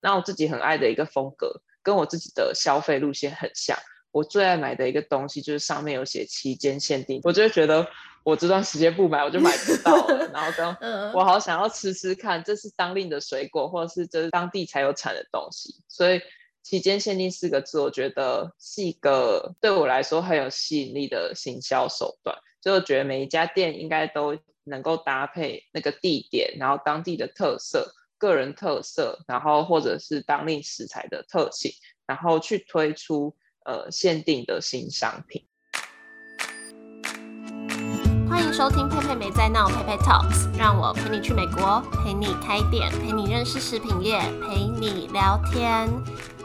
那我自己很爱的一个风格，跟我自己的消费路线很像。我最爱买的一个东西就是上面有写期间限定，我就会觉得我这段时间不买我就买不到了，然后跟我好想要吃吃看，这是当令的水果，或者是这是当地才有产的东西，所以期间限定四个字，我觉得是一个对我来说很有吸引力的行销手段，就我觉得每一家店应该都能够搭配那个地点，然后当地的特色、个人特色，然后或者是当令食材的特性，然后去推出。呃，限定的新商品。欢迎收听佩佩没在闹，佩佩 Talks，让我陪你去美国，陪你开店，陪你认识食品业，陪你聊天。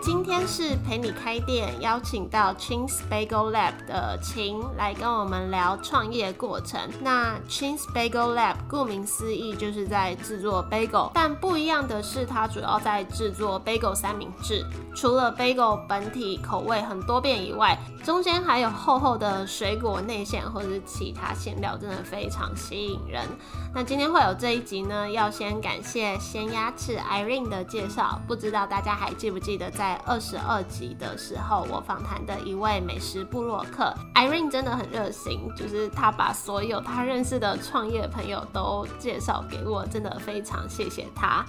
今天是陪你开店，邀请到 Chin's Bagel Lab 的秦来跟我们聊创业过程。那 Chin's Bagel Lab 顾名思义就是在制作 bagel，但不一样的是，它主要在制作 bagel 三明治。除了 bagel 本体口味很多变以外，中间还有厚厚的水果内馅或者是其他馅料，真的非常吸引人。那今天会有这一集呢，要先感谢鲜鸭翅 Irene 的介绍。不知道大家还记不记得在二十二集的时候，我访谈的一位美食部落客 Irene 真的很热心，就是他把所有他认识的创业朋友都介绍给我，真的非常谢谢他。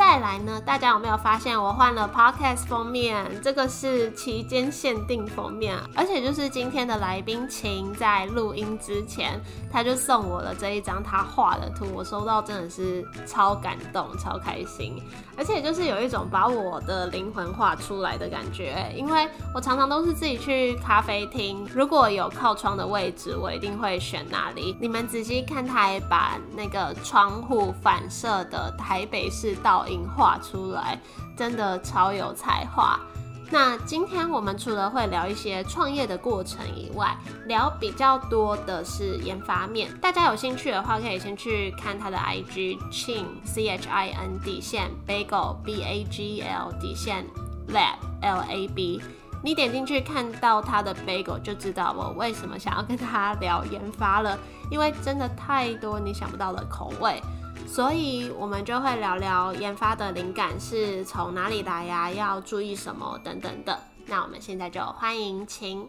再来呢，大家有没有发现我换了 podcast 封面？这个是期间限定封面，而且就是今天的来宾秦在录音之前，他就送我了这一张他画的图，我收到真的是超感动、超开心，而且就是有一种把我的灵魂画出来的感觉。因为我常常都是自己去咖啡厅，如果有靠窗的位置，我一定会选那里。你们仔细看，他还把那个窗户反射的台北市道。影画出来真的超有才华。那今天我们除了会聊一些创业的过程以外，聊比较多的是研发面。大家有兴趣的话，可以先去看他的 IG Chin C H I N 底线 Bagel B A G L 底线 Lab L A B。你点进去看到他的 Bagel，就知道我为什么想要跟他聊研发了，因为真的太多你想不到的口味。所以，我们就会聊聊研发的灵感是从哪里来呀？要注意什么等等的。那我们现在就欢迎秦。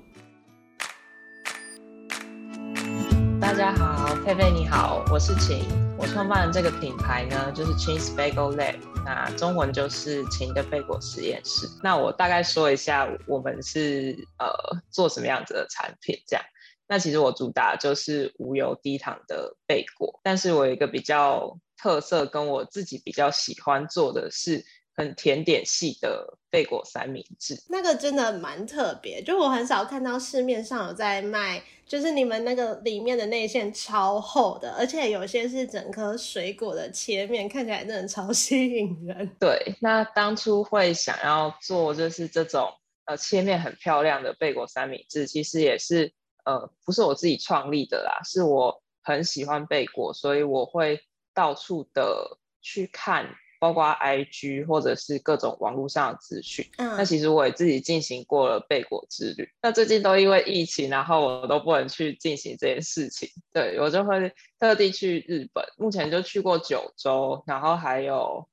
大家好，佩佩你好，我是秦。我创办的这个品牌呢，就是 Chin's Bagel Lab，那中文就是秦的贝果实验室。那我大概说一下，我们是呃做什么样子的产品，这样。那其实我主打就是无油低糖的贝果，但是我有一个比较。特色跟我自己比较喜欢做的是很甜点系的贝果三明治，那个真的蛮特别，就我很少看到市面上有在卖，就是你们那个里面的内馅超厚的，而且有些是整颗水果的切面，看起来真的超吸引人。对，那当初会想要做就是这种呃切面很漂亮的贝果三明治，其实也是呃不是我自己创立的啦，是我很喜欢贝果，所以我会。到处的去看，包括 IG 或者是各种网络上的资讯。嗯，那其实我也自己进行过了贝果之旅。那最近都因为疫情，然后我都不能去进行这件事情。对我就会特地去日本，目前就去过九州，然后还有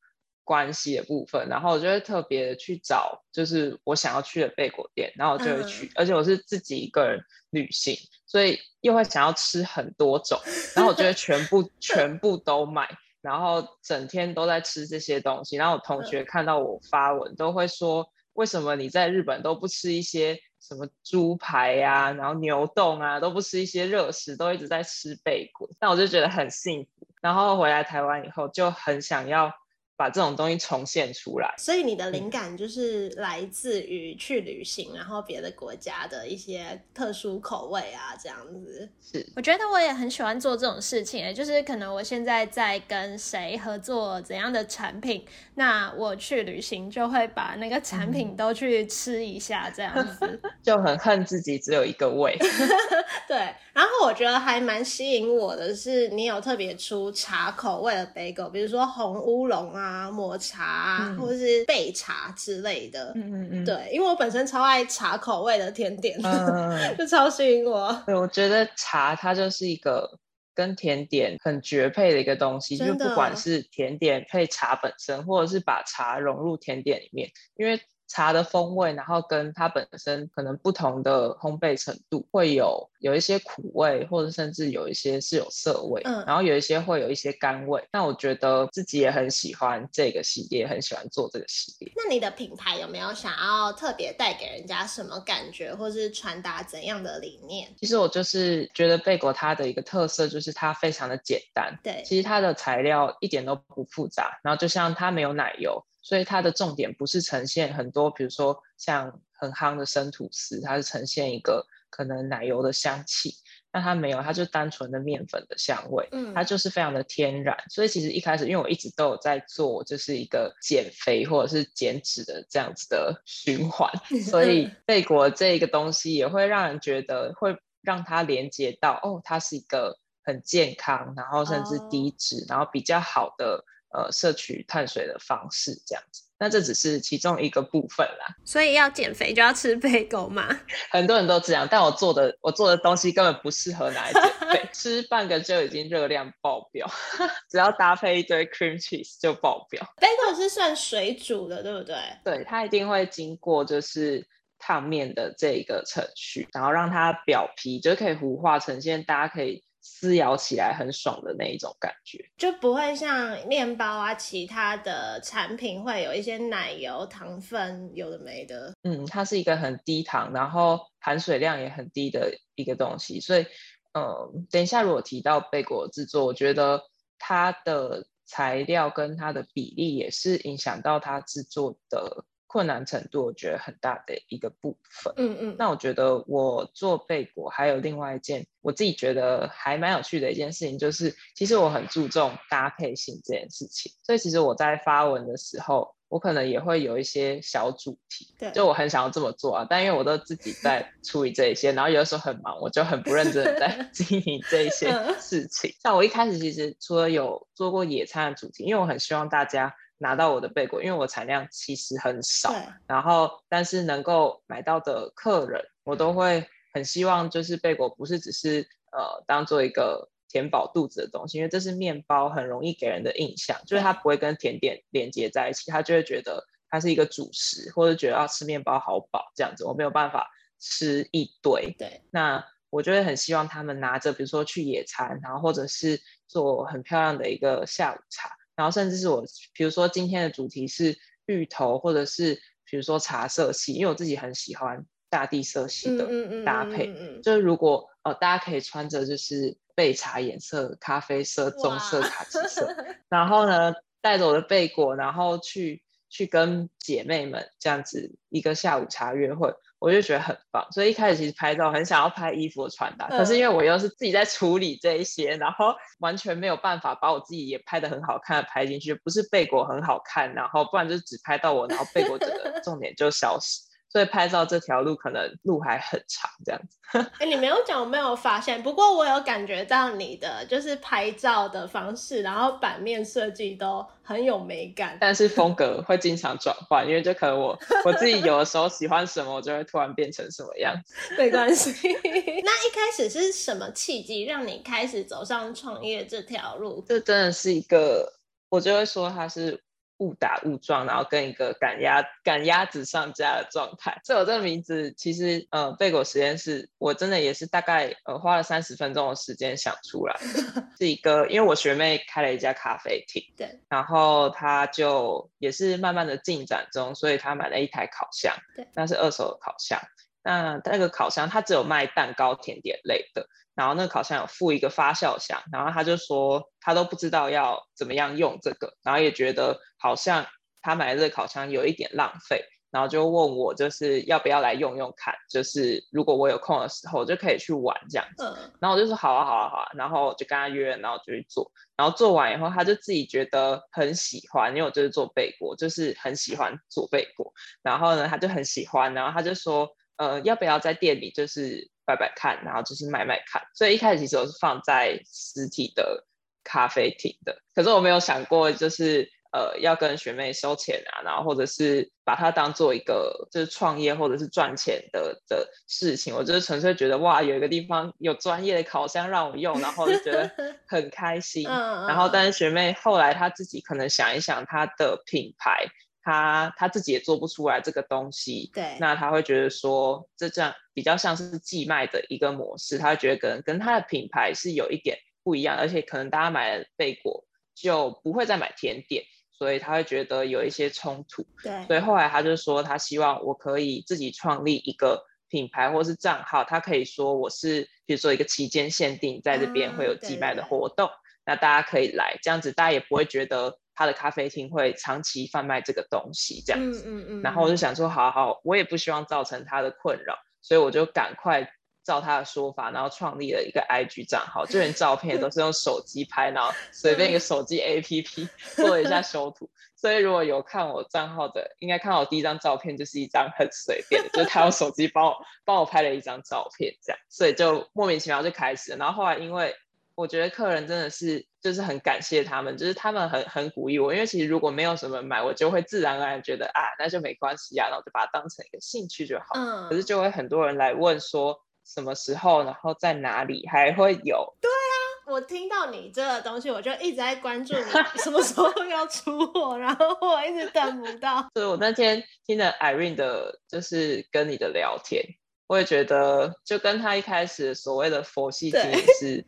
关系的部分。然后我就会特别去找，就是我想要去的贝果店，然后我就会去。而且我是自己一个人旅行。所以又会想要吃很多种，然后我觉得全部 全部都买，然后整天都在吃这些东西。然后我同学看到我发文，都会说：为什么你在日本都不吃一些什么猪排呀，然后牛冻啊，都不吃一些热食，都一直在吃贝果？但我就觉得很幸福。然后回来台湾以后，就很想要。把这种东西重现出来，所以你的灵感就是来自于去旅行，然后别的国家的一些特殊口味啊，这样子。是，我觉得我也很喜欢做这种事情，就是可能我现在在跟谁合作怎样的产品，那我去旅行就会把那个产品都去吃一下，这样子 就很恨自己只有一个胃。对，然后我觉得还蛮吸引我的是，你有特别出茶口味的 bagel，比如说红乌龙啊。啊，抹茶或者是焙茶之类的，嗯嗯嗯，对，因为我本身超爱茶口味的甜点，就超吸引我。对，我觉得茶它就是一个跟甜点很绝配的一个东西，就不管是甜点配茶本身，或者是把茶融入甜点里面，因为茶的风味，然后跟它本身可能不同的烘焙程度，会有有一些苦味，或者甚至有一些是有涩味，嗯然后有一些会有一些甘味。那我觉得自己也很喜欢这个系列，很喜欢做这个系列。那你的品牌有没有想要特别带给人家什么感觉，或是传达怎样的理念？其实我就是觉得贝果它的一个特色就是它非常的简单，对，其实它的材料一点都不复杂，然后就像它没有奶油，所以它的重点不是呈现很多，比如说像很夯的生吐司，它是呈现一个可能奶油的香气，那它没有，它就单纯的面粉的香味。嗯它就是非常的天然，所以其实一开始，因为我一直都有在做，就是一个减肥或者是减脂的这样子的循环，所以贝果这一个东西也会让人觉得会让它连接到哦，它是一个很健康，然后甚至低脂，然后比较好的呃摄取碳水的方式这样子。那这只是其中一个部分啦，所以要减肥就要吃贝狗嘛。很多人都这样，但我做的我做的东西根本不适合拿来减肥，吃半个就已经热量爆表，只要搭配一堆 cream cheese 就爆表。贝狗是算水煮的，对不对？对，它一定会经过就是烫面的这一个程序，然后让它表皮就可以糊化，呈现大家可以撕咬起来很爽的那一种感觉。就不会像面包啊，其他的产品会有一些奶油、糖分，有的没的。嗯，它是一个很低糖，然后含水量也很低的一个东西，所以，嗯，等一下如果提到贝果制作，我觉得它的材料跟它的比例也是影响到它制作的困难程度，我觉得很大的一个部分。嗯嗯，那我觉得我做贝果还有另外一件我自己觉得还蛮有趣的一件事情，就是其实我很注重搭配性这件事情，所以其实我在发文的时候，我可能也会有一些小主题，对就我很想要这么做啊，但因为我都自己在处理这一些，然后有的时候很忙，我就很不认真的在 经营这一些嗯事情。像我一开始其实除了有做过野餐的主题，因为我很希望大家拿到我的贝果，因为我产量其实很少，然后但是能够买到的客人，我都会很希望就是贝果不是只是呃当做一个填饱肚子的东西，因为这是面包很容易给人的印象，就是它不会跟甜点连接在一起，他就会觉得它是一个主食，或者觉得要吃面包好饱这样子，我没有办法吃一堆。对，那我就会很希望他们拿着，比如说去野餐，然后或者是做很漂亮的一个下午茶，然后甚至是我，比如说今天的主题是芋头，或者是比如说茶色系，因为我自己很喜欢大地色系的嗯搭配，嗯嗯。就是如果呃大家可以穿着就是焙茶颜色、咖啡色、棕色、卡其色，然后呢带着我的贝果，然后去去跟姐妹们这样子一个下午茶约会，我就觉得很棒。所以一开始其实拍照很想要拍衣服的穿搭，可是因为我又是自己在处理这一些，然后完全没有办法把我自己也拍的很好看的拍进去，不是背果很好看，然后不然就只拍到我，然后背果整个重点就消失。所以拍照这条路可能路还很长，这样子。哎、你没有讲，我没有发现。不过我有感觉到你的就是拍照的方式，然后版面设计都很有美感。但是风格会经常转换，因为就可能我我自己有的时候喜欢什么，我就会突然变成什么样子。没关系。那一开始是什么契机让你开始走上创业这条路？这真的是一个，我就会说它是误打误撞，然后跟一个赶鸭赶鸭子上架的状态。所以我这个名字其实呃贝果实验室，我真的也是大概呃花了三十分钟的时间想出来，是一个因为我学妹开了一家咖啡厅，对，然后她就也是慢慢的进展中，所以她买了一台烤箱，对，那是二手的烤箱。那那个烤箱它只有卖蛋糕、甜点类的，然后那个烤箱有附一个发酵箱，然后他就说他都不知道要怎么样用这个，然后也觉得好像他买的这个烤箱有一点浪费，然后就问我就是要不要来用用看，就是如果我有空的时候就可以去玩这样子。嗯，然后我就说好啊好啊好啊，然后就跟他约，然后就去做，然后做完以后他就自己觉得很喜欢，因为我就是做贝果，就是很喜欢做贝果，然后呢他就很喜欢，然后他就说呃要不要在店里就是摆摆看，然后就是卖卖看，所以一开始其实我是放在实体的咖啡厅的，可是我没有想过就是呃要跟学妹收钱啊，然后或者是把它当做一个就是创业或者是赚钱的的事情，我就是纯粹觉得哇，有一个地方有专业的烤箱让我用，然后就觉得 很开心。然后但是学妹后来她自己可能想一想她的品牌。他他自己也做不出来这个东西，对，那他会觉得说这这样比较像是寄卖的一个模式，他会觉得跟跟他的品牌是有一点不一样，而且可能大家买了贝果就不会再买甜点，所以他会觉得有一些冲突，对，所以后来他就说他希望我可以自己创立一个品牌或是账号，他可以说我是比如说一个期间限定在这边会有寄卖的活动，那大家可以来，这样子大家也不会觉得。他的咖啡厅会长期贩卖这个东西，这样子。嗯嗯嗯。然后我就想说，好好，我也不希望造成他的困扰，所以我就赶快照他的说法，然后创立了一个 IG 账号，就连照片都是用手机拍，然后 随便一个手机 APP 做了一下修图。所以如果有看我账号的，应该看到我第一张照片就是一张很随便的，就是他用手机帮我帮我拍了一张照片，这样，所以就莫名其妙就开始了。然后后来因为我觉得客人真的是，就是很感谢他们，就是他们很很鼓励我，因为其实如果没有什么买，我就会自然而然觉得啊，那就没关系啊，然后就把它当成一个兴趣就好。嗯。可是就会很多人来问说什么时候，然后在哪里还会有？对啊，我听到你这个东西，我就一直在关注你 什么时候要出货，然后我一直等不到。所以我那天听了 Irene 的，就是跟你的聊天，我也觉得就跟他一开始所谓的佛系经营是。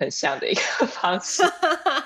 很像的一个 方式，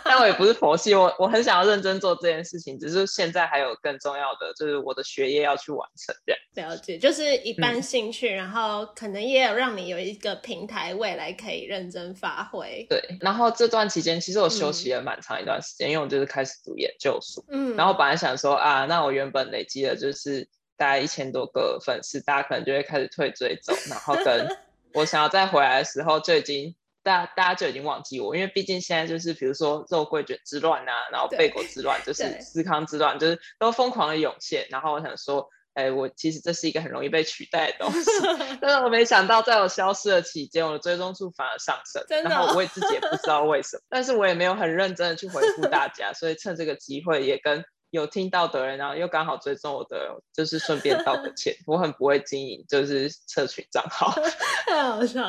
但我也不是佛系，我我很想要认真做这件事情，只是现在还有更重要的，就是我的学业要去完成。这样了解，就是一般兴趣，然后可能也有让你有一个平台，未来可以认真发挥。对，然后这段期间其实我休息了蛮长一段时间，因为我就是开始读研究所。嗯，然后本来想说啊，那我原本累积的就是大概一千多个粉丝，大家可能就会开始退追走，然后跟 我想要再回来的时候就已经。大大家就已经忘记我，因为毕竟现在就是比如说肉桂卷之乱啊，然后贝果之乱，就 是思康之乱，就是都疯狂的涌现。然后我想说，哎，我其实这是一个很容易被取代的东西，但是我没想到在我消失的期间，我的追踪数反而上升，然后我也自己也不知道 为什么，但是我也没有很认真的去回复大家，所以趁这个机会也跟。有听到的人，然后又刚好追踪我的，就是顺便道个歉。我很不会经营，就是社群账号，太好笑。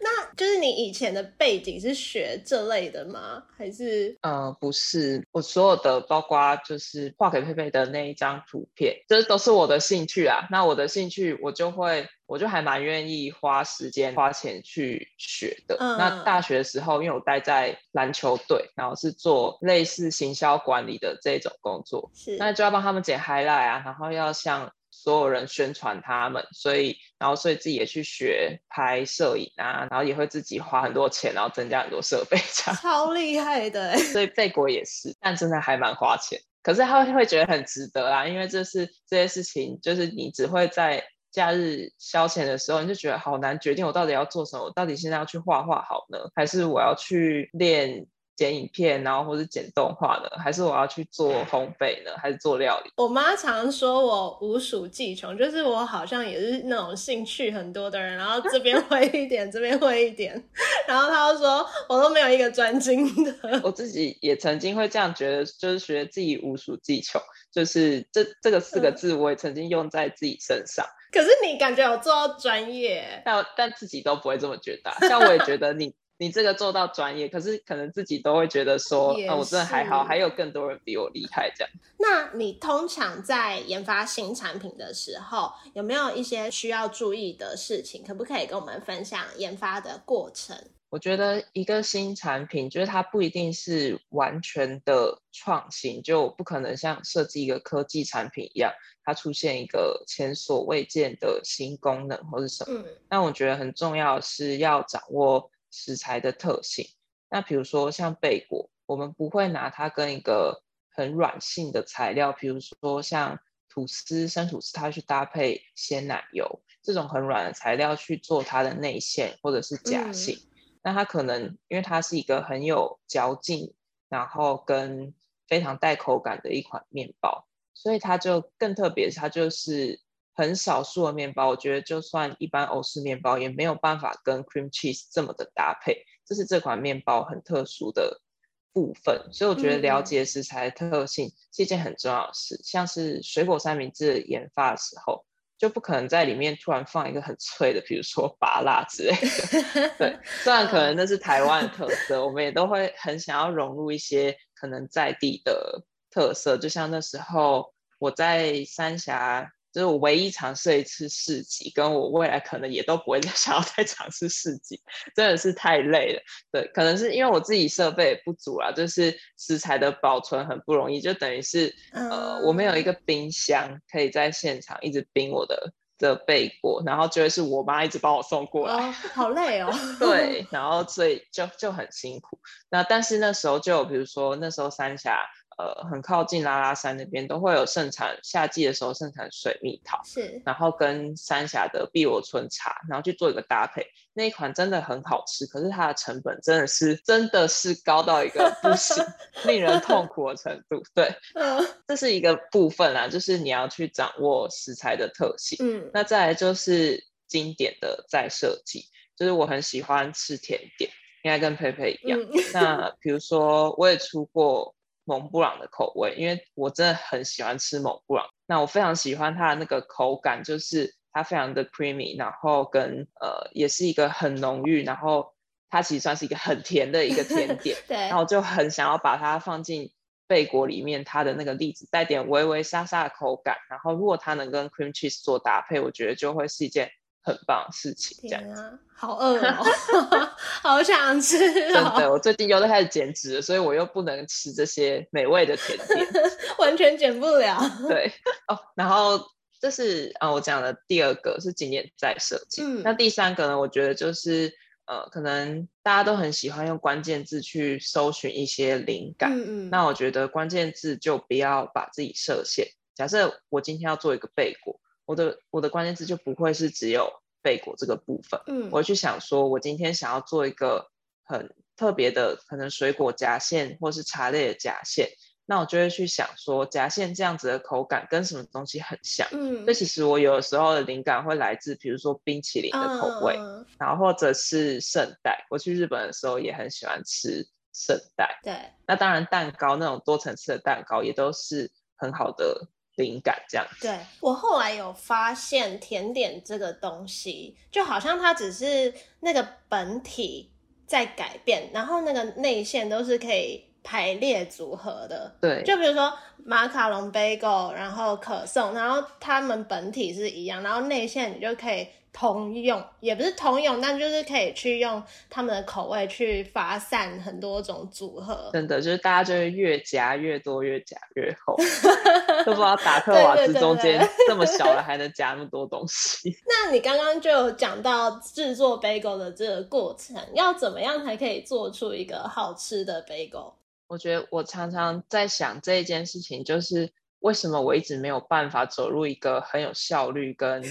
那就是你以前的背景是学这类的吗？还是？呃，不是，我所有的，包括就是画给佩佩的那一张图片，这都是我的兴趣啊。那我的兴趣，我就会。我就还蛮愿意花时间花钱去学的。那大学的时候，因为我待在篮球队，然后是做类似行销管理的这种工作，是那就要帮他们剪 highlight 啊，然后要向所有人宣传他们，所以然后所以自己也去学拍摄影啊，然后也会自己花很多钱，然后增加很多设备，这样超厉害的。所以 贝果也是，但真的还蛮花钱，可是他会觉得很值得啊，因为这是这些事情，就是你只会在。假日消遣的时候，你就觉得好难决定，我到底要做什么？我到底现在要去画画好呢，还是我要去练剪影片，然后或者剪动画呢？还是我要去做烘焙呢？还是做料理？我妈常说我无鼠技穷，就是我好像也是那种兴趣很多的人，然后这边 会一点，这边会一点，然后她就说我都没有一个专精的。我自己也曾经会这样觉得，就是觉得自己无鼠技穷，就是这这个四个字，我也曾经用在自己身上。可是你感觉有做到专业，但但自己都不会这么觉得。像我也觉得你你这个做到专业，可是可能自己都会觉得说，啊，我真的还好，还有更多人比我厉害这样。那你通常在研发新产品的时候，有没有一些需要注意的事情？可不可以跟我们分享研发的过程？我觉得一个新产品，就是它不一定是完全的创新，就不可能像设计一个科技产品一样，它出现一个前所未见的新功能或是什么。那我觉得很重要是要掌握食材的特性。那比如说像贝果，我们不会拿它跟一个很软性的材料，比如说像吐司、生吐司，它去搭配鲜奶油这种很软的材料去做它的内馅或者是夹心。那它可能因为它是一个很有嚼劲，然后跟非常带口感的一款面包，所以它就更特别。它就是很少数的面包，我觉得就算一般欧式面包也没有办法跟 cream cheese 这么的搭配。这是这款面包很特殊的部分，所以我觉得了嗯解食材的特性是一件很重要的事。像是水果三明治的研发的时候，就不可能在里面突然放一个很脆的，比如说拔辣之类的。对，虽然可能那是台湾的特色，我们也都会很想要融入一些可能在地的特色。就像那时候我在三峡，就是我唯一尝试一次市集，跟我未来可能也都不会再 想要再尝试市集，真的是太累了。对，可能是因为我自己设备不足啦，就是食材的保存很不容易，就等于是呃，我没有一个冰箱可以在现场一直冰我的的贝果，然后就会是我妈一直帮我送过来。哦，好累哦。对，然后所以就就很辛苦。那但是那时候就有，比如说那时候三峡呃很靠近拉拉山那边都会有盛产，夏季的时候盛产水蜜桃，是，然后跟三峡的碧螺春茶，然后去做一个搭配。那一款真的很好吃，可是它的成本真的是真的是高到一个不行，令人痛苦的程度。对，嗯这是一个部分啦，就是你要去掌握食材的特性。嗯那再来就是经典的再设计，就是我很喜欢吃甜点，应该跟佩佩一样。嗯，那比如说我也出过蒙布朗的口味，因为我真的很喜欢吃蒙布朗。那我非常喜欢它的那个口感，就是它非常的 creamy，然后跟呃也是一个很浓郁，然后它其实算是一个很甜的一个甜点。对然，后就很想要把它放进贝果里面，它的那个栗子带点微微沙沙的口感，然后如果它能跟 cream cheese 做搭配，我觉得就会是一件很棒的事情。这样天啊，好饿哦，好想吃真的，哦，我最近又在开始减脂了，所以我又不能吃这些美味的甜点。完全减不了。对哦，然后这是啊、呃我讲的第二个是景点在设计。嗯那第三个呢，我觉得就是呃，可能大家都很喜欢用关键字去搜寻一些灵感。嗯嗯，那我觉得关键字就不要把自己设限。假设我今天要做一个贝果，我的我的关键字就不会是只有贝果这个部分，嗯我会去想说，我今天想要做一个很特别的，可能水果夹馅或是茶类的夹馅，那我就会去想说，夹馅这样子的口感跟什么东西很像。嗯所以其实我有的时候的灵感会来自，比如说冰淇淋的口味，嗯然后或者是圣代。我去日本的时候也很喜欢吃圣代。对，那当然，蛋糕那种多层次的蛋糕也都是很好的灵感，这样。对我后来有发现，甜点这个东西，就好像它只是那个本体在改变，然后那个内馅都是可以排列组合的。对，就比如说马卡龙、bagel，然后可颂，然后它们本体是一样，然后内馅你就可以通用，也不是通用，但就是可以去用他们的口味去发散很多种组合。真的就是大家就会越夹越多，越夹越厚，都不知道达克瓦兹中间这么小了还能夹那么多东西。那你刚刚就有讲到制作 bagel 的这个过程，要怎么样才可以做出一个好吃的 bagel？我觉得我常常在想这一件事情，就是为什么我一直没有办法走入一个很有效率跟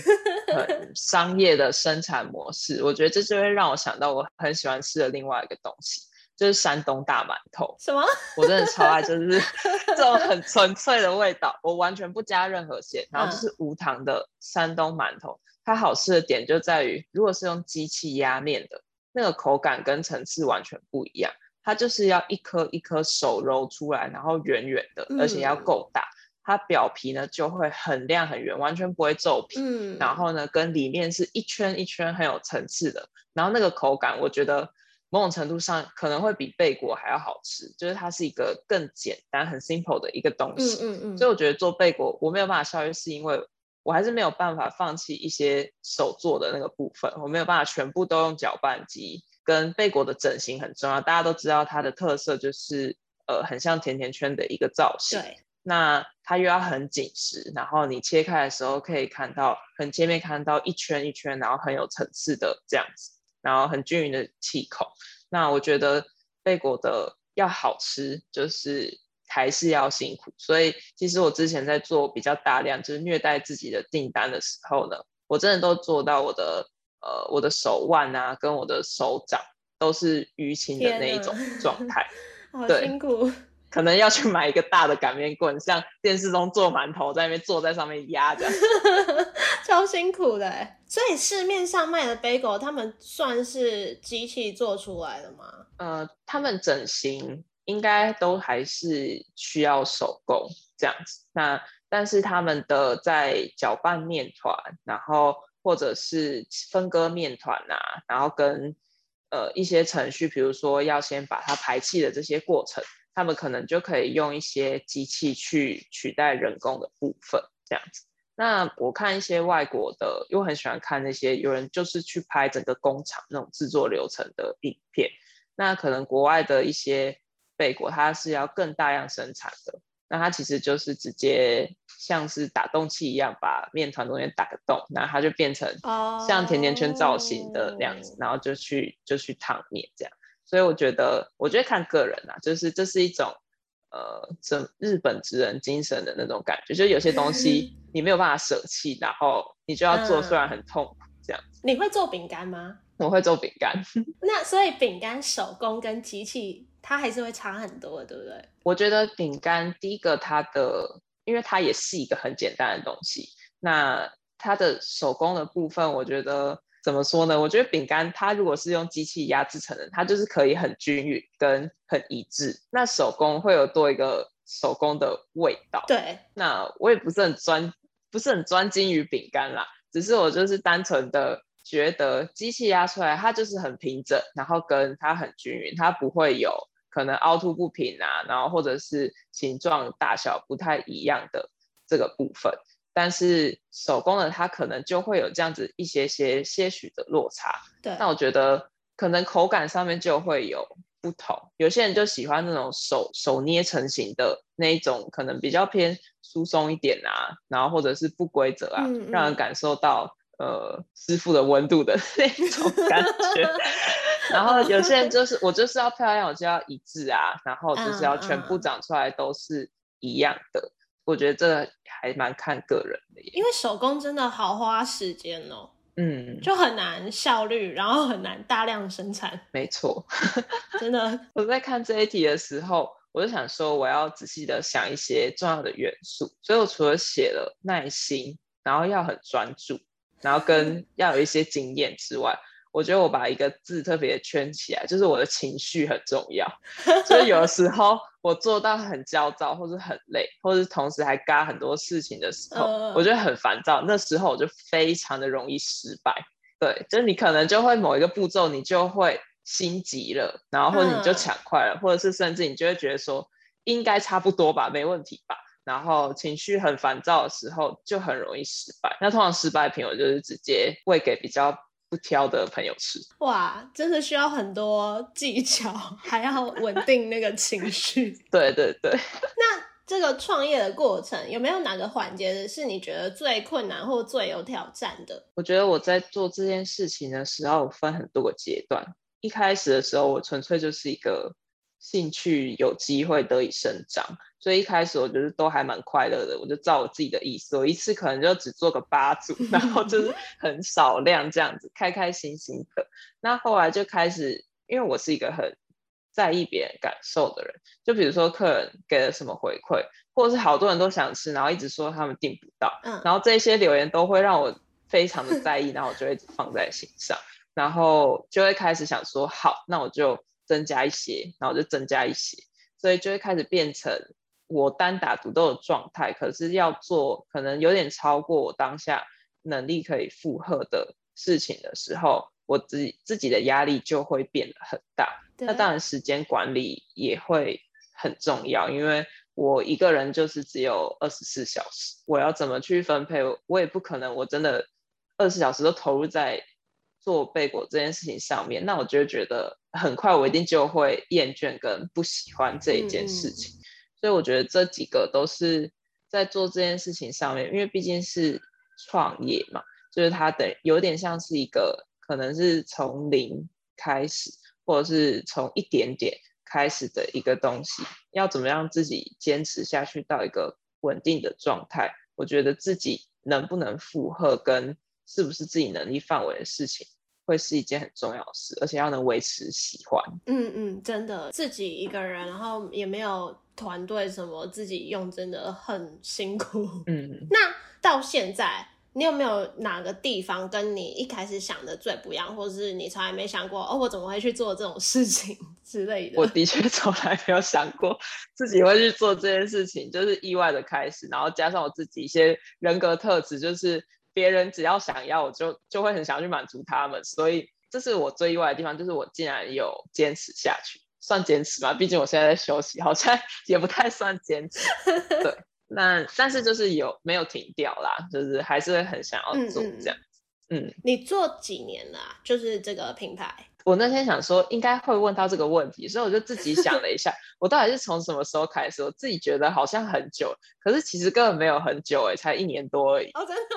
很商业的生产模式。我觉得这就会让我想到我很喜欢吃的另外一个东西，就是山东大馒头。什么？我真的超爱，就是 这种很纯粹的味道，我完全不加任何馅，然后就是无糖的山东馒头。它好吃的点就在于，如果是用机器压面的，那个口感跟层次完全不一样。它就是要一颗一颗手揉出来，然后圆圆的，而且要嗯够大。它表皮呢就会很亮很圆，完全不会皱皮。嗯，然后呢，跟里面是一圈一圈很有层次的，然后那个口感，我觉得某种程度上可能会比贝果还要好吃，就是它是一个更简单、很 simple 的一个东嗯西。嗯嗯，所以我觉得做贝果我没有办法超越，是因为我还是没有办法放弃一些手做的那个部分，我没有办法全部都用搅拌机。跟贝果的整形很重要，大家都知道它的特色就是呃很像甜甜圈的一个造型。对，那它又要很紧实，然后你切开的时候可以看到很切面看到一圈一圈，然后很有层次的这样子，然后很均匀的气孔。那我觉得贝果的要好吃，就是还是要辛苦。所以其实我之前在做比较大量就是虐待自己的订单的时候呢，我真的都做到我的呃我的手腕啊跟我的手掌都是淤青的那一种状态。好对辛苦。可能要去买一个大的擀面棍，像电视中做馒头，在那边坐在上面压这样。超辛苦的欸，所以市面上卖的 bagel，他们算是机器做出来的吗？呃，他们整形应该都还是需要手工这样子。那但是他们的在搅拌面团，然后或者是分割面团啊，然后跟呃一些程序，比如说要先把它排气的这些过程，他们可能就可以用一些机器去取代人工的部分这样子。那我看一些外国的，因为很喜欢看那些有人就是去拍整个工厂那种制作流程的影片。那可能国外的一些贝果，它是要更大量生产的。那它其实就是直接像是打洞器一样，把面团中间打个洞，那它就变成像甜甜圈造型的那样子，然后就去就去烫面这样。所以我觉得，我觉得看个人啊，就是这是一种。呃，这日本职人精神的那种感觉，就有些东西你没有办法舍弃，然后你就要做，虽然很痛苦这样子。你会做饼干吗？我会做饼干。那所以饼干手工跟机器，它还是会差很多，对不对？我觉得饼干第一个它的，因为它也是一个很简单的东西，那它的手工的部分，我觉得。怎么说呢？我觉得饼干它如果是用机器压制成的，它就是可以很均匀跟很一致。那手工会有多一个手工的味道。对，那我也不是很专，不是很专精于饼干啦，只是我就是单纯的觉得机器压出来它就是很平整，然后跟它很均匀，它不会有可能凹凸不平啊，然后或者是形状大小不太一样的这个部分。但是手工的它可能就会有这样子一些些些许的落差，对。那我觉得可能口感上面就会有不同，有些人就喜欢那种手手捏成型的那一种，可能比较偏疏松一点啊，然后或者是不规则啊，让人感受到呃师傅的温度的 那种感觉。然后有些人 就是我就是要漂亮，我就要一致啊，然后就是要全部长出来都是一样的。我觉得这还蛮看个人的，因为手工真的好花时间哦，嗯，就很难效率，然后很难大量生产。没错，真的。我在看这一题的时候，我就想说，我要仔细的想一些重要的元素，所以我除了写了耐心，然后要很专注，然后跟要有一些经验之外。我觉得我把一个字特别圈起来，就是我的情绪很重要。所以有的时候 我做到很焦躁，或是很累，或是同时还嘎很多事情的时候，我觉得很烦躁。那时候我就非常的容易失败。对，就是你可能就会某一个步骤，你就会心急了，然后或者你就抢快了，或者是甚至你就会觉得说应该差不多吧，没问题吧。然后情绪很烦躁的时候，就很容易失败。那通常失败品，我就是直接喂给比较。不挑的朋友吃哇，真的需要很多技巧，还要稳定那个情绪。对对对。那这个创业的过程有没有哪个环节是你觉得最困难或最有挑战的？我觉得我在做这件事情的时候分很多个阶段。一开始的时候，我纯粹就是一个兴趣有机会得以生长。所以一开始我觉得都还蛮快乐的，我就照我自己的意思，我一次可能就只做个八组，然后就是很少量这样子，开开心心的。那后来就开始，因为我是一个很在意别人感受的人，就比如说客人给了什么回馈，或者是好多人都想吃，然后一直说他们订不到，然后这些留言都会让我非常的在意，然后我就会放在心上，然后就会开始想说，好，那我就增加一些，然后就增加一些，所以就会开始变成。我单打独斗的状态，可是要做可能有点超过我当下能力可以负荷的事情的时候，我自己自己的压力就会变得很大。那当然时间管理也会很重要，因为我一个人就是只有二十四小时，我要怎么去分配？我也不可能我真的二十四小时都投入在做贝果这件事情上面，那我就会觉得很快我一定就会厌倦跟不喜欢这一件事情。所以我觉得这几个都是在做这件事情上面，因为毕竟是创业嘛，就是它等有点像是一个可能是从零开始，或者是从一点点开始的一个东西，要怎么样自己坚持下去到一个稳定的状态，我觉得自己能不能负荷跟是不是自己能力范围的事情。会是一件很重要的事，而且要能维持喜欢。嗯嗯，真的，自己一个人，然后也没有团队什么，自己用真的很辛苦。嗯，那到现在，你有没有哪个地方跟你一开始想的最不一样，或者是你从来没想过，哦，我怎么会去做这种事情？之类的。我的确从来没有想过自己会去做这件事情，就是意外的开始，然后加上我自己一些人格特质，就是别人只要想要，我就就会很想要去满足他们，所以这是我最意外的地方，就是我竟然有坚持下去，算坚持吧？毕竟我现在在休息，好像 也不太算坚持。对，那但是就是有没有停掉啦，就是还是很想要做这样。嗯，你做几年了？就是这个品牌。我那天想说应该会问到这个问题，所以我就自己想了一下，我到底是从什么时候开始？我自己觉得好像很久，可是其实根本没有很久，哎，才一年多而已。哦，真的吗？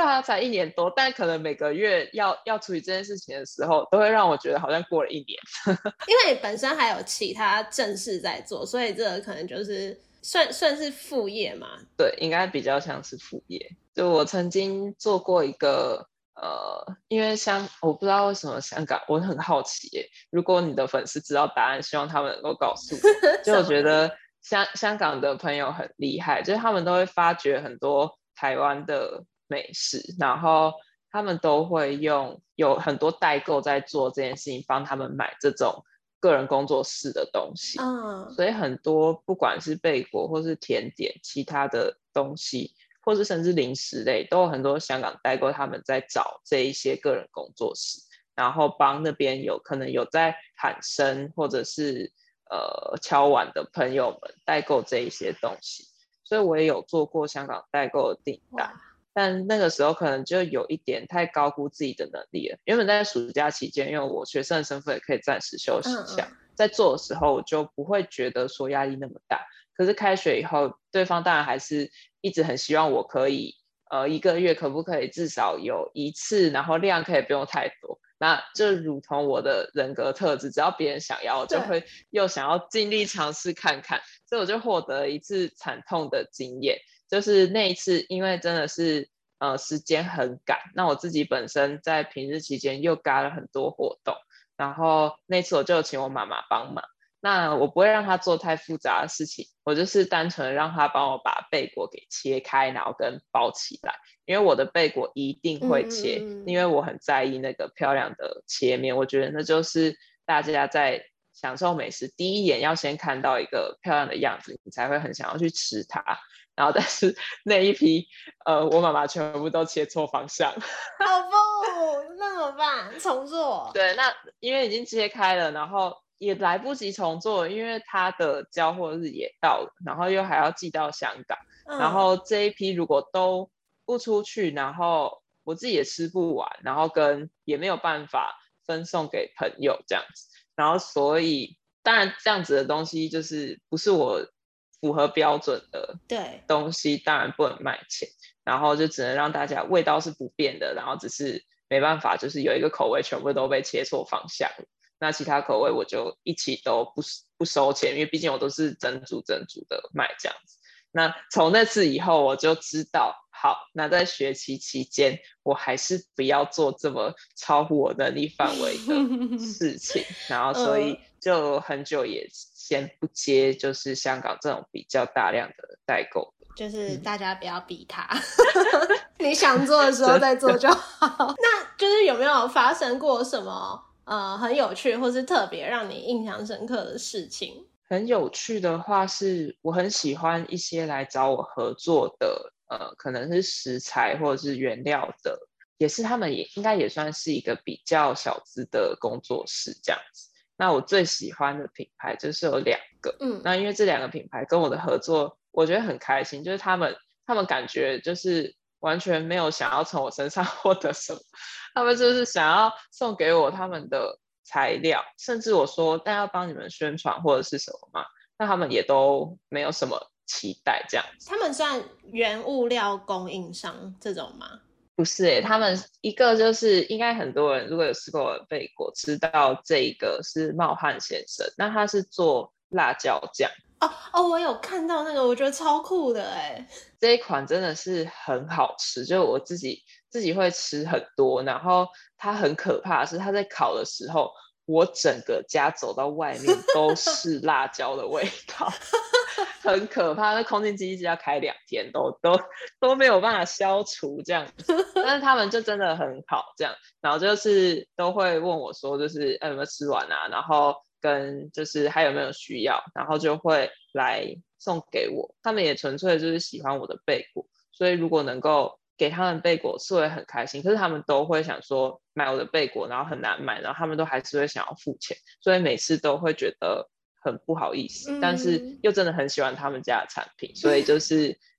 对啊，才一年多，但可能每个月要要处理这件事情的时候，都会让我觉得好像过了一年。因为本身还有其他正事在做，所以这个可能就是算算是副业嘛。对，应该比较像是副业。就我曾经做过一个。呃，因为香，我不知道为什么香港，我很好奇耶。如果你的粉丝知道答案，希望他们能够告诉我。就我觉得香香港的朋友很厉害，就是他们都会发掘很多台湾的美食，然后他们都会用有很多代购在做这件事情，帮他们买这种个人工作室的东西。嗯，所以很多不管是贝果或是甜点，其他的东西。或是甚至零食类都有很多香港代购，他们在找这一些个人工作室，然后帮那边有可能有在喊声或者是呃敲碗的朋友们代购这一些东西。所以我也有做过香港代购的订单，但那个时候可能就有一点太高估自己的能力了。原本在暑假期间，因为我学生的身份也可以暂时休息一下，在做的时候我就不会觉得说压力那么大。可是开学以后，对方当然还是。一直很希望我可以，呃，一个月可不可以至少有一次，然后量可以不用太多。那就如同我的人格特质，只要别人想要，我就会又想要尽力尝试看看。所以我就获得一次惨痛的经验，就是那一次，因为真的是呃时间很赶，那我自己本身在平日期间又嘎了很多活动，然后那次我就请我妈妈帮忙。那我不会让她做太复杂的事情，我就是单纯让她帮我把贝果给切开，然后跟包起来。因为我的贝果一定会切，因为我很在意那个漂亮的切面。我觉得那就是大家在享受美食第一眼要先看到一个漂亮的样子，你才会很想要去吃它。然后但是 那一批，呃，我妈妈全部都切错方向，好不，那怎么办？重做？对，那因为已经切开了，然后。也来不及重做，因为它的交货日也到了，然后又还要寄到香港，然后这一批如果都不出去，然后我自己也吃不完，然后跟也没有办法分送给朋友这样子，然后所以当然这样子的东西就是不是我符合标准的对东西，当然不能卖钱，然后就只能让大家味道是不变的，然后只是没办法，就是有一个口味全部都被切错方向。那其他口味我就一起都不不收钱，因为毕竟我都是整组整组的卖这样子。那从那次以后，我就知道，好，那在学期期间，我还是不要做这么超乎我能力范围的事情。然后，所以 就很久也先不接，就是香港这种比较大量的代购。就是大家不要逼他，你想做的时候再做就好。那就是有没有发生过什么？呃，很有趣，或是特别让你印象深刻的事情。很有趣的话，是我很喜欢一些来找我合作的，呃，可能是食材或者是原料的，也是他们也应该也算是一个比较小资的工作室这样子。那我最喜欢的品牌就是有两个，嗯，那因为这两个品牌跟我的合作，我觉得很开心，就是他们他们感觉就是完全没有想要从我身上 获得什么。他们就是想要送给我他们的材料，甚至我说但要帮你们宣传或者是什么嘛，那他们也都没有什么期待这样子。他们算原物料供应商这种吗？不是诶，他们一个就是应该很多人如果有吃过贝果，知道这个是冒汗先生，那他是做辣椒酱。哦哦，我有看到那个，我觉得超酷的哎，这一款真的是很好吃，就我自己。自己会吃很多，然后它很可怕的是，它在烤的时候，我整个家走到外面 都是辣椒的味道，很可怕。那空气机一直要开两天，都都都没有办法消除这样。但是他们就真的很好，这样，然后就是都会问我说，就是有没有吃完啊？然后跟就是还有没有需要，然后就会来送给我。他们也纯粹就是喜欢我的贝果，所以如果能够给他们贝果，是会很开心。可是他们都会想说买我的贝果，然后很难买，然后他们都还是会想要付钱，所以每次都会觉得很不好意思，但是又真的很喜欢他们家的产品，所以就是。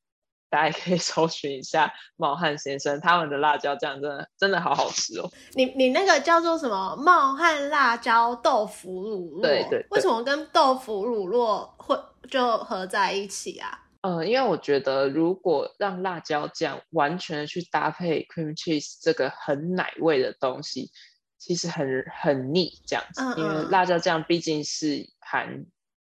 大家可以搜寻一下冒汗先生他们的辣椒酱，真的真的好好吃哦。你你那个叫做什么冒汗辣椒豆腐乳酪？对对。为什么跟豆腐乳酪会就合在一起啊？呃，因为我觉得如果让辣椒酱完全去搭配 cream cheese 这个很奶味的东西，其实很很腻这样子。因为辣椒酱毕竟是含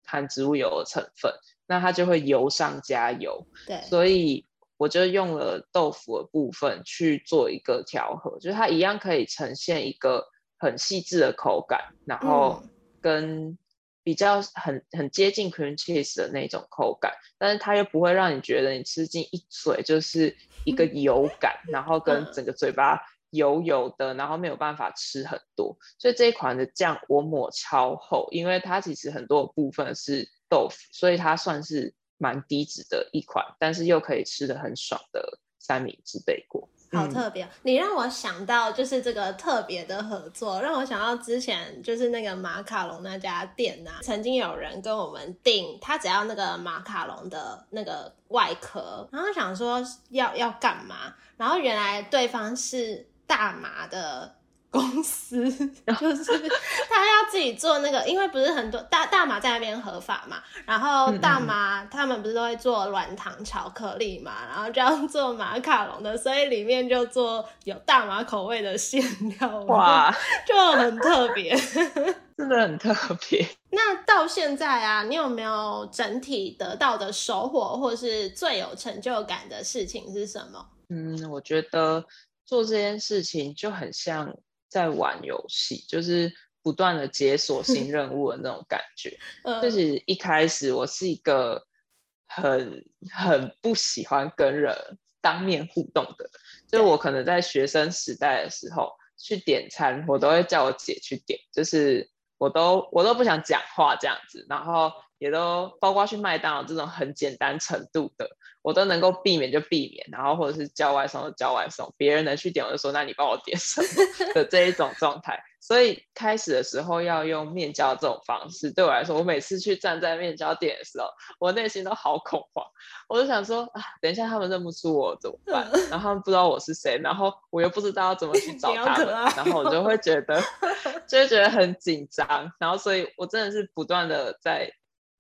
含植物油的成分。那它就会油上加油，对，所以我就用了豆腐的部分去做一个调和，就是它一样可以呈现一个很细致的口感，然后跟比较很很接近 cream cheese 的那种口感，但是它又不会让你觉得你吃进一嘴就是一个油感，然后跟整个嘴巴油油的，然后没有办法吃很多。所以这一款的酱我抹超厚，因为它其实很多部分是。豆腐，所以它算是蛮低脂的一款，但是又可以吃的很爽的三明治贝果，好特别。你让我想到就是这个特别的合作，让我想到之前就是那个马卡龙那家店呐，曾经有人跟我们订，他只要那个马卡龙的那个外壳，然后想说要要干嘛，然后原来对方是大麻的。公司 就是他要自己做那个，因为不是很多大大麻在那边合法嘛，然后大麻他们不是都会做软糖巧克力嘛，然后就要做马卡龙的，所以里面就做有大麻口味的馅料，哇，就很特别，真的很特别。那到现在啊，你有没有整体得到的收获，或是最有成就感的事情是什么？嗯，我觉得做这件事情就很像。在玩游戏，就是不断的解锁新 任务的那种感觉。就是一开始我是一个很很不喜欢跟人当面互动的，就是我可能在学生时代的时候去点餐，我都会叫我姐去点，就是我都我都不想讲话这样子，然后也都包括去麦当劳这种很简单程度的。我都能够避免就避免，然后或者是叫外送就叫外送，别人能去点我就说那你帮我点什么 的这一种状态。所以开始的时候要用面交这种方式，对我来说，我每次去站在面交点的时候，我内心都好恐慌。我就想说啊，等一下他们认不出我怎么办？然后他们不知道我是谁，然后我又不知道要怎么去找他们，然后我就会觉得 就会觉得很紧张。然后所以我真的是不断的在。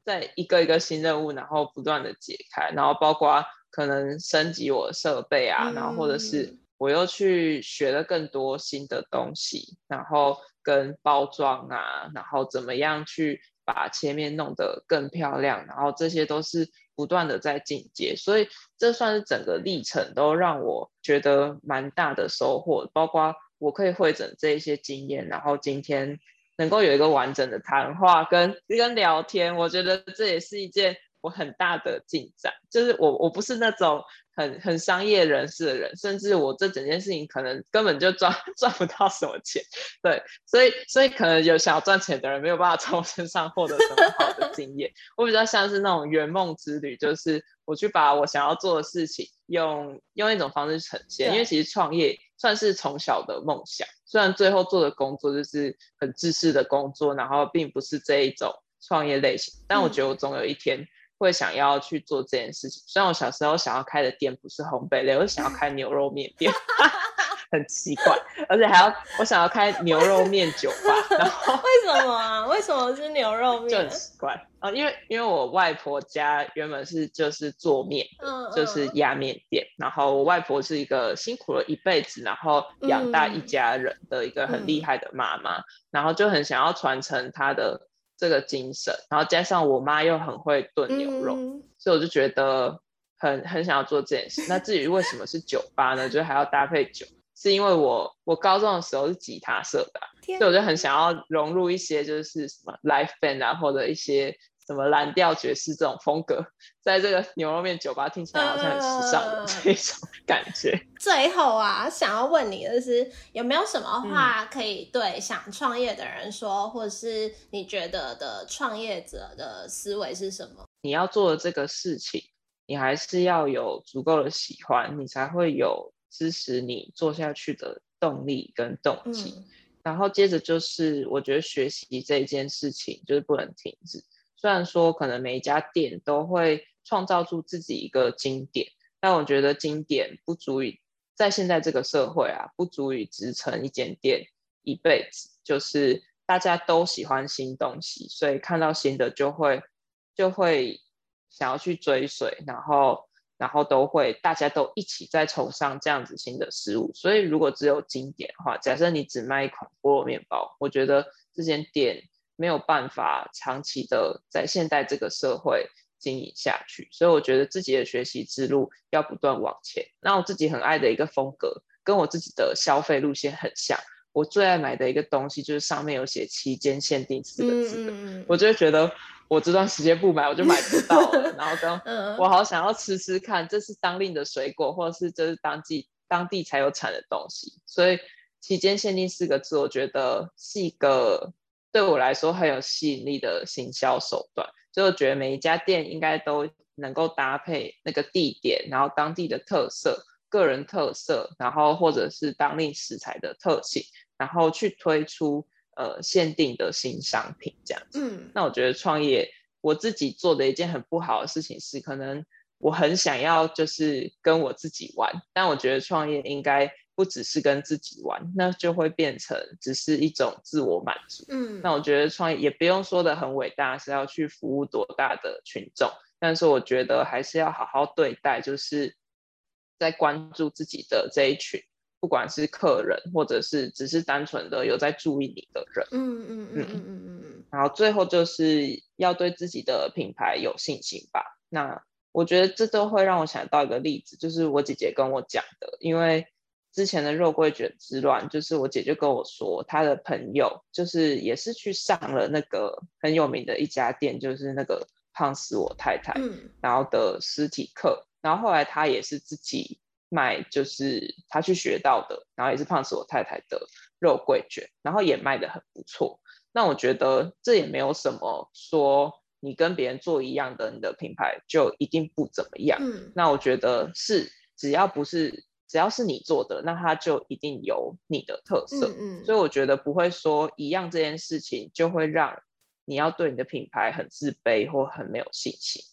在一个一个新任务，然后不断的解开，然后包括可能升级我的设备啊，然后或者是我又去学了更多新的东西，然后跟包装啊，然后怎么样去把切面弄得更漂亮，然后这些都是不断的在进阶，所以这算是整个历程都让我觉得蛮大的收获，包括我可以会诊这一些经验，然后今天。能够有一个完整的谈话跟跟聊天，我觉得这也是一件我很大的进展。就是我我不是那种很很商业人士的人，甚至我这整件事情可能根本就赚 赚不到什么钱。对，所以所以可能有想要赚钱的人没有办法从我身上获得什么好的经验。我比较像是那种圆梦之旅，就是我去把我想要做的事情用用一种方式呈现。因为其实创业算是从小的梦想。虽然最后做的工作就是很自私的工作，然后并不是这一种创业类型，但我觉得我总有一天会想要去做这件事情。虽然我小时候想要开的店不是烘焙类，我想要开牛肉面店。很奇怪，而且还要我想要开牛肉面酒吧，然后为什么啊？为什么是牛肉面？就很奇怪啊，因为因为我外婆家原本是就是做面，嗯，就是压面店，然后我外婆是一个辛苦了一辈子，然后养大一家人的一个很厉害的妈妈，然后就很想要传承她的这个精神，然后加上我妈又很会炖牛肉，所以我就觉得很很想要做这件事。那至于为什么是酒吧呢？就还要搭配酒。是因为我我高中的时候是吉他社的，所以我就很想要融入一些就是什么 live band 啊，或者一些什么蓝调爵士这种风格，在这个牛肉面酒吧听起来好像很时尚的 这种感觉。最后啊，想要问你的是，有没有什么话可以对想创业的人说，或者是你觉得的创业者的思维是什么？你要做的这个事情，你还是要有足够的喜欢，你才会有支持你做下去的动力跟动机。然后接着就是，我觉得学习这件事情就是不能停止。虽然说可能每一家店都会创造出自己一个经典，但我觉得经典不足以在现在这个社会啊，不足以支撑一间店一辈子。就是大家都喜欢新东西，所以看到新的就会就会想要去追随，然后。然后都会，大家都一起在崇尚这样子新的事物。所以，如果只有经典的话，假设你只卖一款菠萝面包，我觉得这间店没有办法长期的在现代这个社会经营下去。所以，我觉得自己的学习之路要不断往前。那我自己很爱的一个风格，跟我自己的消费路线很像。我最爱买的一个东西，就是上面有写期间限定四个字的，我就会觉得。我这段时间不买，我就买不到了。然后跟我好想要吃吃看，这是当令的水果，或者是这是当地当地才有产的东西。所以期间限定四个字，我觉得是一个对我来说很有吸引力的行销手段。所以我觉得每一家店应该都能够搭配那个地点，然后当地的特色、个人特色，然后或者是当令食材的特性，然后去推出。呃，限定的新商品这样子，嗯，那我觉得创业我自己做的一件很不好的事情是，可能我很想要就是跟我自己玩，但我觉得创业应该不只是跟自己玩，那就会变成只是一种自我满足，嗯，那我觉得创业也不用说的很伟大，是要去服务多大的群众，但是我觉得还是要好好对待，就是在关注自己的这一群。不管是客人，或者是只是单纯的有在注意你的人，嗯嗯嗯嗯嗯嗯然后最后就是要对自己的品牌有信心吧。那我觉得这都会让我想到一个例子，就是我姐姐跟我讲的。因为之前的肉桂卷之乱，就是我姐就跟我说，她的朋友就是也是去上了那个很有名的一家店，就是那个胖死我太太，嗯然后的实体课，然后后来她也是自己。卖就是他去学到的，然后也是胖死我太太的肉桂卷，然后也卖的很不错。那我觉得这也没有什么说你跟别人做一样的，你的品牌就一定不怎么样。嗯，那我觉得是只要不是只要是你做的，那它就一定有你的特色。嗯嗯，所以我觉得不会说一样这件事情就会让你要对你的品牌很自卑或很没有信心。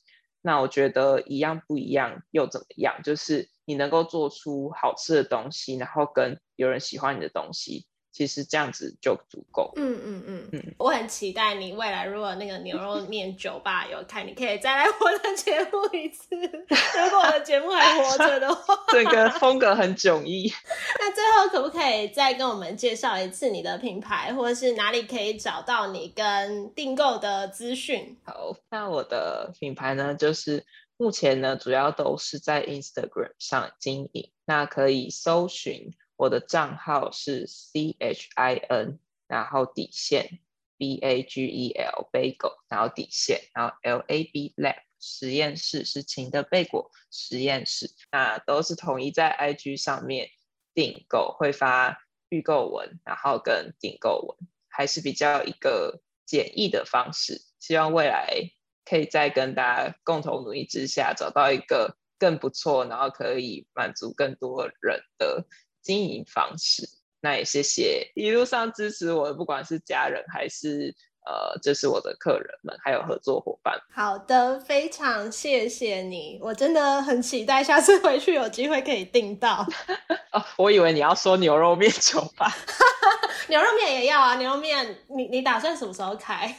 那我觉得一样不一样又怎么样？就是你能够做出好吃的东西，然后跟有人喜欢你的东西。其实这样子就足够。嗯嗯嗯嗯，我很期待你未来如果那个牛肉面 酒吧有开，你可以再来我的节目一次。如果我的节目还活着的话，整个风格很迥异。那最后可不可以再跟我们介绍一次你的品牌，或者是哪里可以找到你跟订购的资讯？好，那我的品牌呢，就是目前呢主要都是在 Instagram 上经营，那可以搜寻。我的账号是 C H I N，然后底线 B A G E L Bagel，然后底线，然后 L A B Lab 实验室是晴的贝果实验室，那都是统一在 I G 上面订购，会发预购文，然后跟订购文，还是比较一个简易的方式。希望未来可以再跟大家共同努力之下，找到一个更不错，然后可以满足更多人的。经营方式，那也谢谢一路上支持我的，不管是家人还是呃，就是我的客人们，还有合作伙伴。好的，非常谢谢你，我真的很期待下次回去有机会可以订到。哦，我以为你要说牛肉面酒吧，牛肉面也要啊，牛肉面，你你打算什么时候开？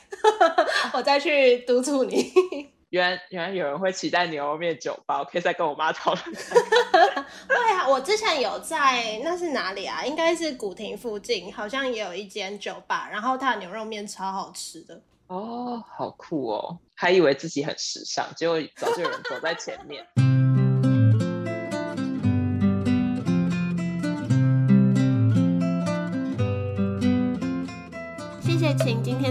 我再去督促你。原原来有人会期待牛肉面酒吧，我可以再跟我妈讨论。对啊，我之前有在那是哪里啊？应该是古亭附近，好像也有一间酒吧，然后它的牛肉面超好吃的。哦，好酷哦！还以为自己很时尚，结果早就有人走在前面。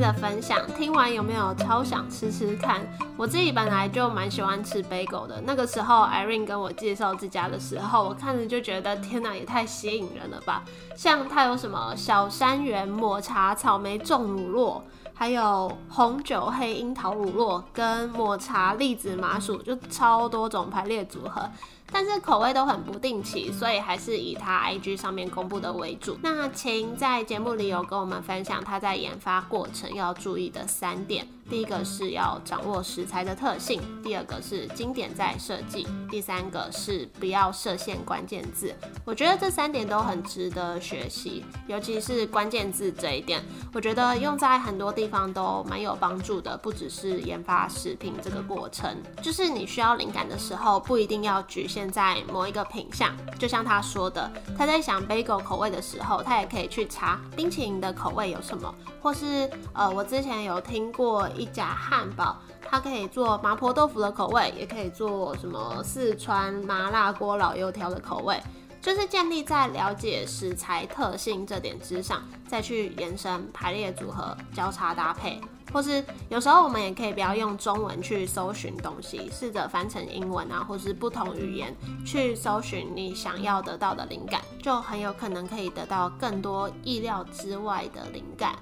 的分享，听完有没有超想吃吃看？我自己本来就蛮喜欢吃 bagel 的，那个时候 Irene 跟我介绍这家的时候，我看着就觉得天哪，也太吸引人了吧！像它有什么小山园抹茶草莓重乳酪。还有红酒黑樱桃乳酪跟抹茶栗子麻薯，就超多种排列组合。但是口味都很不定期，所以还是以他 IG 上面公布的为主。那秦在节目里有跟我们分享他在研发过程要注意的三点：第一个是要掌握食材的特性；第二个是经典在设计；第三个是不要设限关键字。我觉得这三点都很值得学习，尤其是关键字这一点，我觉得用在很多地方都蛮有帮助的。不只是研发食品这个过程，就是你需要灵感的时候，不一定要局限。在某一个品相，就像他说的，他在想 bagel 口味的时候，他也可以去查冰淇淋的口味有什么，或是呃，我之前有听过一家汉堡，它可以做麻婆豆腐的口味，也可以做什么四川麻辣锅老油条的口味，就是建立在了解食材特性这点之上，再去延伸排列组合、交叉搭配。或是有时候我们也可以不要用中文去搜寻东西，试着翻成英文啊，或是不同语言去搜寻你想要得到的灵感，就很有可能可以得到更多意料之外的灵感。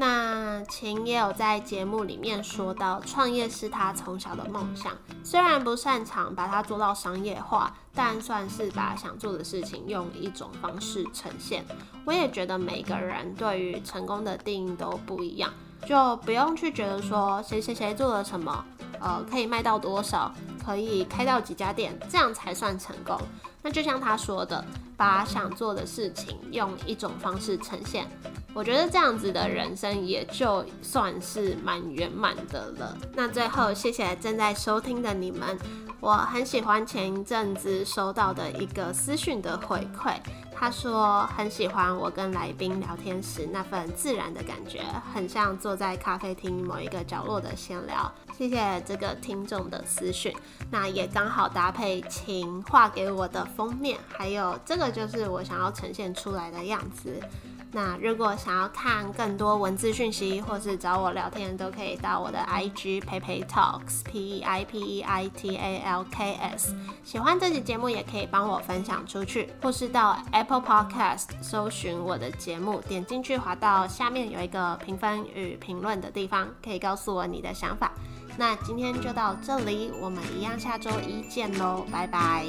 那秦也有在节目里面说到，创业是他从小的梦想，虽然不擅长把它做到商业化，但算是把想做的事情用一种方式呈现。我也觉得每个人对于成功的定义都不一样。就不用去觉得说谁谁谁做了什么，呃，可以卖到多少，可以开到几家店，这样才算成功。那就像他说的，把想做的事情用一种方式呈现，我觉得这样子的人生也就算是蛮圆满的了。那最后，谢谢正在收听的你们，我很喜欢前一阵子收到的一个私讯的回馈。他说很喜欢我跟来宾聊天时那份自然的感觉，很像坐在咖啡厅某一个角落的闲聊。谢谢这个听众的私讯，那也刚好搭配请画给我的封面，还有这个就是我想要呈现出来的样子。那如果想要看更多文字讯息，或是找我聊天，都可以到我的 IG Pepe Talks P E I P E I T A L K S。喜欢这期节目，也可以帮我分享出去，或是到 Apple Podcast 搜寻我的节目，点进去滑到下面有一个评分与评论的地方，可以告诉我你的想法。那今天就到这里，我们一样下周一见喽，拜拜。